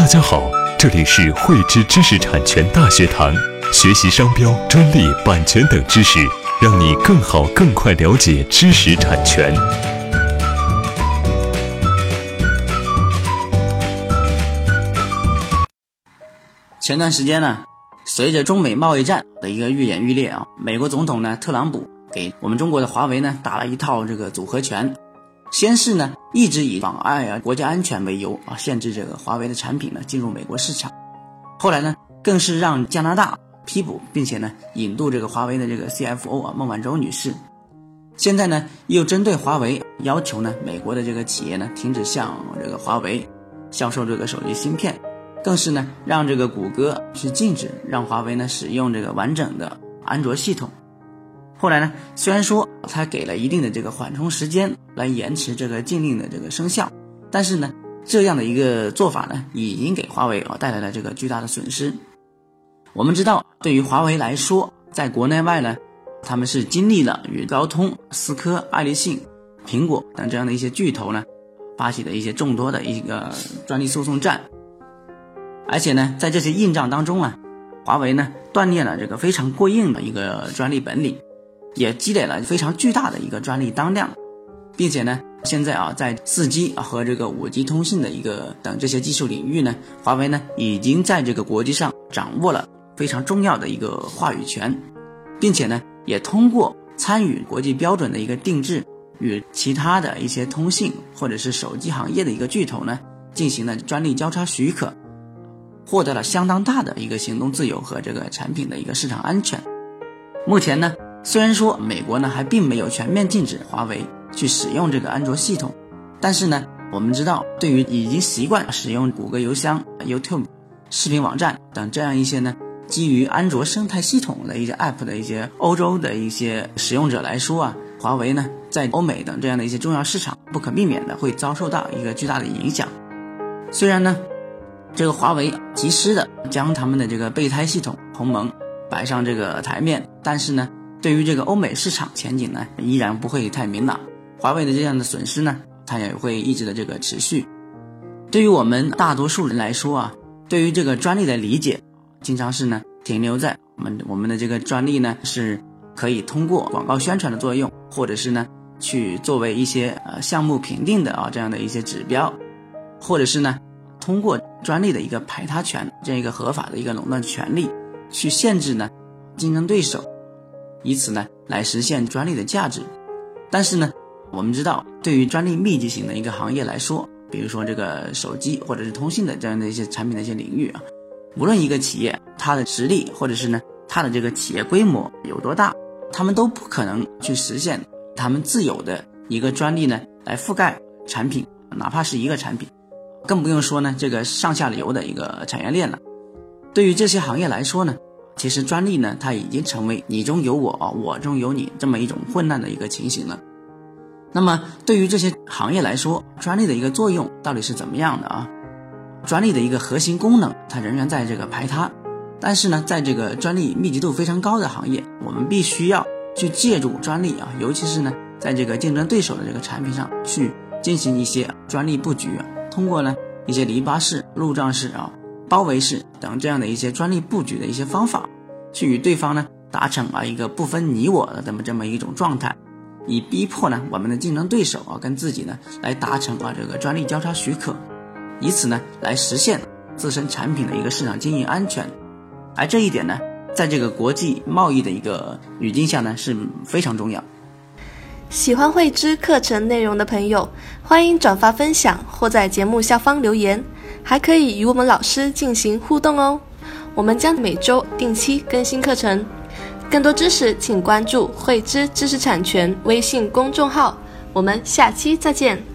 大家好，这里是汇知知识产权大学堂，学习商标、专利、版权等知识，让你更好、更快了解知识产权。前段时间呢，随着中美贸易战的一个愈演愈烈啊，美国总统呢特朗普给我们中国的华为呢打了一套这个组合拳。先是呢，一直以妨碍啊国家安全为由啊，限制这个华为的产品呢进入美国市场。后来呢，更是让加拿大批捕，并且呢引渡这个华为的这个 CFO 啊孟晚舟女士。现在呢，又针对华为要求呢美国的这个企业呢停止向这个华为销售这个手机芯片，更是呢让这个谷歌去禁止让华为呢使用这个完整的安卓系统。后来呢，虽然说他给了一定的这个缓冲时间来延迟这个禁令的这个生效，但是呢，这样的一个做法呢，已经给华为啊带来了这个巨大的损失。我们知道，对于华为来说，在国内外呢，他们是经历了与高通、思科、爱立信、苹果等这样的一些巨头呢，发起的一些众多的一个专利诉讼战，而且呢，在这些硬仗当中啊，华为呢锻炼了这个非常过硬的一个专利本领。也积累了非常巨大的一个专利当量，并且呢，现在啊，在四 G 和这个五 G 通信的一个等这些技术领域呢，华为呢已经在这个国际上掌握了非常重要的一个话语权，并且呢，也通过参与国际标准的一个定制，与其他的一些通信或者是手机行业的一个巨头呢，进行了专利交叉许可，获得了相当大的一个行动自由和这个产品的一个市场安全。目前呢。虽然说美国呢还并没有全面禁止华为去使用这个安卓系统，但是呢，我们知道，对于已经习惯使用谷歌邮箱、YouTube 视频网站等这样一些呢基于安卓生态系统的一些 App 的一些欧洲的一些使用者来说啊，华为呢在欧美等这样的一些重要市场不可避免的会遭受到一个巨大的影响。虽然呢，这个华为及时的将他们的这个备胎系统鸿蒙摆上这个台面，但是呢。对于这个欧美市场前景呢，依然不会太明朗。华为的这样的损失呢，它也会一直的这个持续。对于我们大多数人来说啊，对于这个专利的理解，经常是呢停留在我们我们的这个专利呢是可以通过广告宣传的作用，或者是呢去作为一些呃项目评定的啊这样的一些指标，或者是呢通过专利的一个排他权这样一个合法的一个垄断权利去限制呢竞争对手。以此呢来实现专利的价值，但是呢，我们知道对于专利密集型的一个行业来说，比如说这个手机或者是通信的这样的一些产品的一些领域啊，无论一个企业它的实力或者是呢它的这个企业规模有多大，他们都不可能去实现他们自有的一个专利呢来覆盖产品，哪怕是一个产品，更不用说呢这个上下游的一个产业链了。对于这些行业来说呢。其实专利呢，它已经成为你中有我，我中有你这么一种混乱的一个情形了。那么对于这些行业来说，专利的一个作用到底是怎么样的啊？专利的一个核心功能，它仍然在这个排他。但是呢，在这个专利密集度非常高的行业，我们必须要去借助专利啊，尤其是呢，在这个竞争对手的这个产品上去进行一些专利布局，通过呢一些篱笆式、路障式啊。包围式等这样的一些专利布局的一些方法，去与对方呢达成啊一个不分你我的这么这么一种状态，以逼迫呢我们的竞争对手啊跟自己呢来达成啊这个专利交叉许可，以此呢来实现自身产品的一个市场经营安全。而这一点呢，在这个国际贸易的一个语境下呢是非常重要。喜欢慧知课程内容的朋友，欢迎转发分享或在节目下方留言。还可以与我们老师进行互动哦，我们将每周定期更新课程，更多知识请关注“慧知知识产权”微信公众号，我们下期再见。